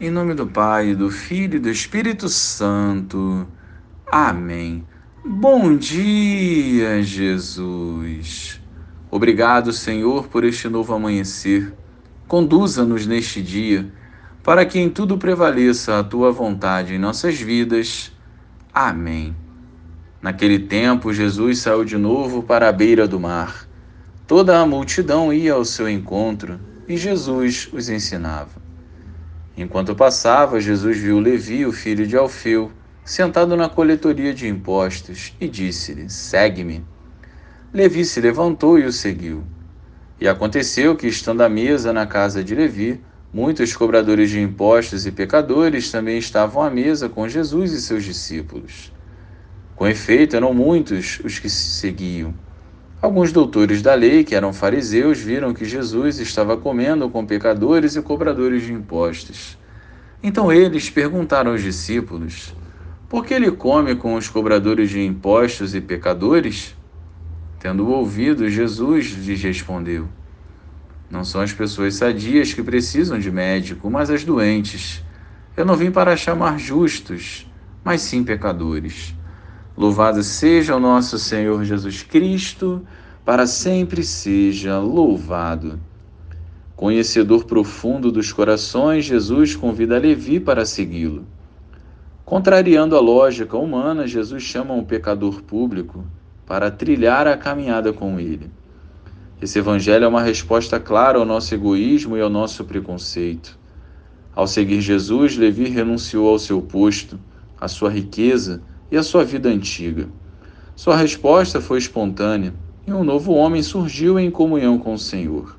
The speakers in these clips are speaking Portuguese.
Em nome do Pai, do Filho e do Espírito Santo. Amém. Bom dia, Jesus. Obrigado, Senhor, por este novo amanhecer. Conduza-nos neste dia, para que em tudo prevaleça a tua vontade em nossas vidas. Amém. Naquele tempo, Jesus saiu de novo para a beira do mar. Toda a multidão ia ao seu encontro e Jesus os ensinava. Enquanto passava, Jesus viu Levi, o filho de Alfeu, sentado na coletoria de impostos, e disse-lhe: Segue-me. Levi se levantou e o seguiu. E aconteceu que, estando à mesa na casa de Levi, muitos cobradores de impostos e pecadores também estavam à mesa com Jesus e seus discípulos. Com efeito, eram muitos os que se seguiam. Alguns doutores da lei, que eram fariseus, viram que Jesus estava comendo com pecadores e cobradores de impostos. Então eles perguntaram aos discípulos: Por que ele come com os cobradores de impostos e pecadores? Tendo ouvido, Jesus lhes respondeu: Não são as pessoas sadias que precisam de médico, mas as doentes. Eu não vim para chamar justos, mas sim pecadores. Louvado seja o nosso Senhor Jesus Cristo, para sempre seja louvado. Conhecedor profundo dos corações, Jesus convida Levi para segui-lo. Contrariando a lógica humana, Jesus chama um pecador público para trilhar a caminhada com ele. Esse evangelho é uma resposta clara ao nosso egoísmo e ao nosso preconceito. Ao seguir Jesus, Levi renunciou ao seu posto, à sua riqueza, e a sua vida antiga. Sua resposta foi espontânea e um novo homem surgiu em comunhão com o Senhor.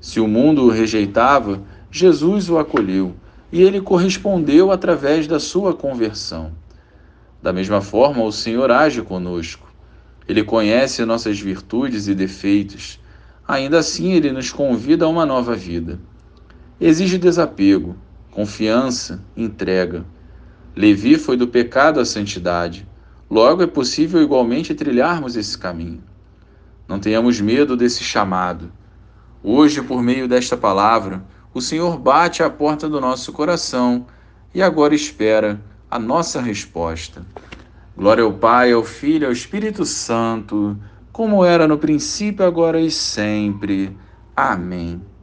Se o mundo o rejeitava, Jesus o acolheu e ele correspondeu através da sua conversão. Da mesma forma, o Senhor age conosco. Ele conhece nossas virtudes e defeitos. Ainda assim, ele nos convida a uma nova vida. Exige desapego, confiança, entrega. Levi foi do pecado à santidade. Logo é possível igualmente trilharmos esse caminho. Não tenhamos medo desse chamado. Hoje, por meio desta palavra, o Senhor bate à porta do nosso coração e agora espera a nossa resposta. Glória ao Pai, ao Filho ao Espírito Santo, como era no princípio, agora e sempre. Amém.